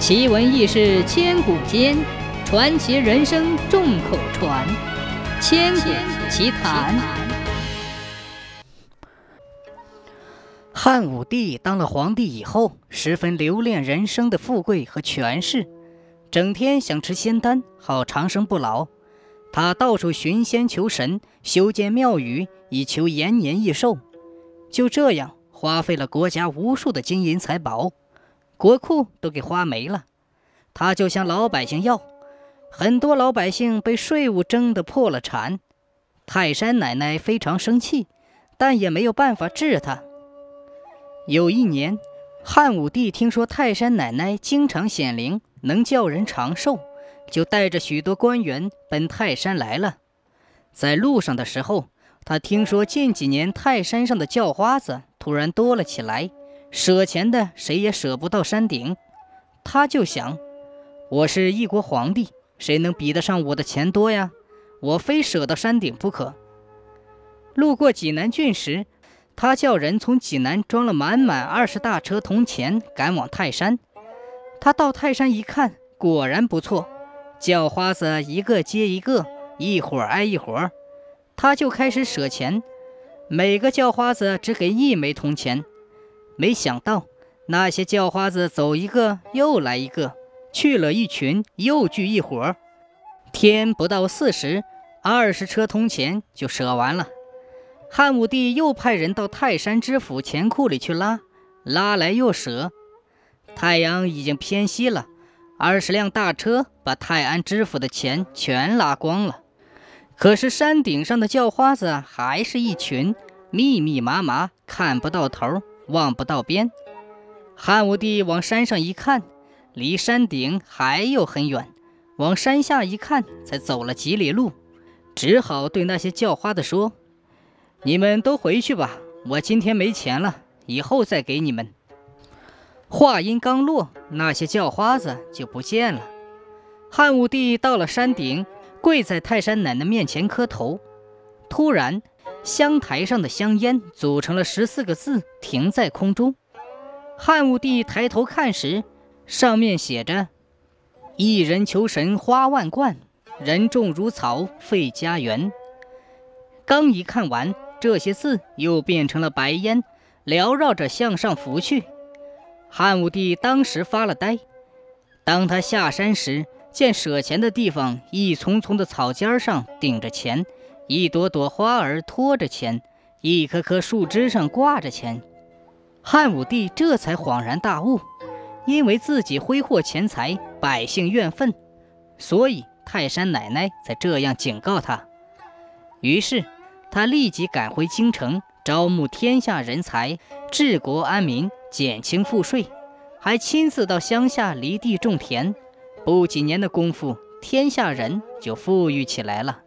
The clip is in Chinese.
奇闻异事千古间，传奇人生众口传。千古奇谈。汉武帝当了皇帝以后，十分留恋人生的富贵和权势，整天想吃仙丹，好长生不老。他到处寻仙求神，修建庙宇，以求延年益寿。就这样，花费了国家无数的金银财宝。国库都给花没了，他就向老百姓要，很多老百姓被税务征得破了产。泰山奶奶非常生气，但也没有办法治他。有一年，汉武帝听说泰山奶奶经常显灵，能叫人长寿，就带着许多官员奔泰山来了。在路上的时候，他听说近几年泰山上的叫花子突然多了起来。舍钱的谁也舍不到山顶，他就想：我是一国皇帝，谁能比得上我的钱多呀？我非舍到山顶不可。路过济南郡时，他叫人从济南装了满满二十大车铜钱，赶往泰山。他到泰山一看，果然不错，叫花子一个接一个，一伙挨一伙，他就开始舍钱，每个叫花子只给一枚铜钱。没想到那些叫花子走一个又来一个，去了一群又聚一伙儿。天不到四时，二十车铜钱就舍完了。汉武帝又派人到泰山知府钱库里去拉，拉来又舍。太阳已经偏西了，二十辆大车把泰安知府的钱全拉光了。可是山顶上的叫花子还是一群，密密麻麻，看不到头。望不到边，汉武帝往山上一看，离山顶还有很远；往山下一看，才走了几里路，只好对那些叫花的说：“你们都回去吧，我今天没钱了，以后再给你们。”话音刚落，那些叫花子就不见了。汉武帝到了山顶，跪在泰山奶奶面前磕头，突然。香台上的香烟组成了十四个字，停在空中。汉武帝抬头看时，上面写着：“一人求神花万贯，人众如草费家园。”刚一看完，这些字又变成了白烟，缭绕着向上浮去。汉武帝当时发了呆。当他下山时，见舍钱的地方一丛丛的草尖上顶着钱。一朵朵花儿托着钱，一棵棵树枝上挂着钱。汉武帝这才恍然大悟，因为自己挥霍钱财，百姓怨愤，所以泰山奶奶才这样警告他。于是他立即赶回京城，招募天下人才，治国安民，减轻赋税，还亲自到乡下犁地种田。不几年的功夫，天下人就富裕起来了。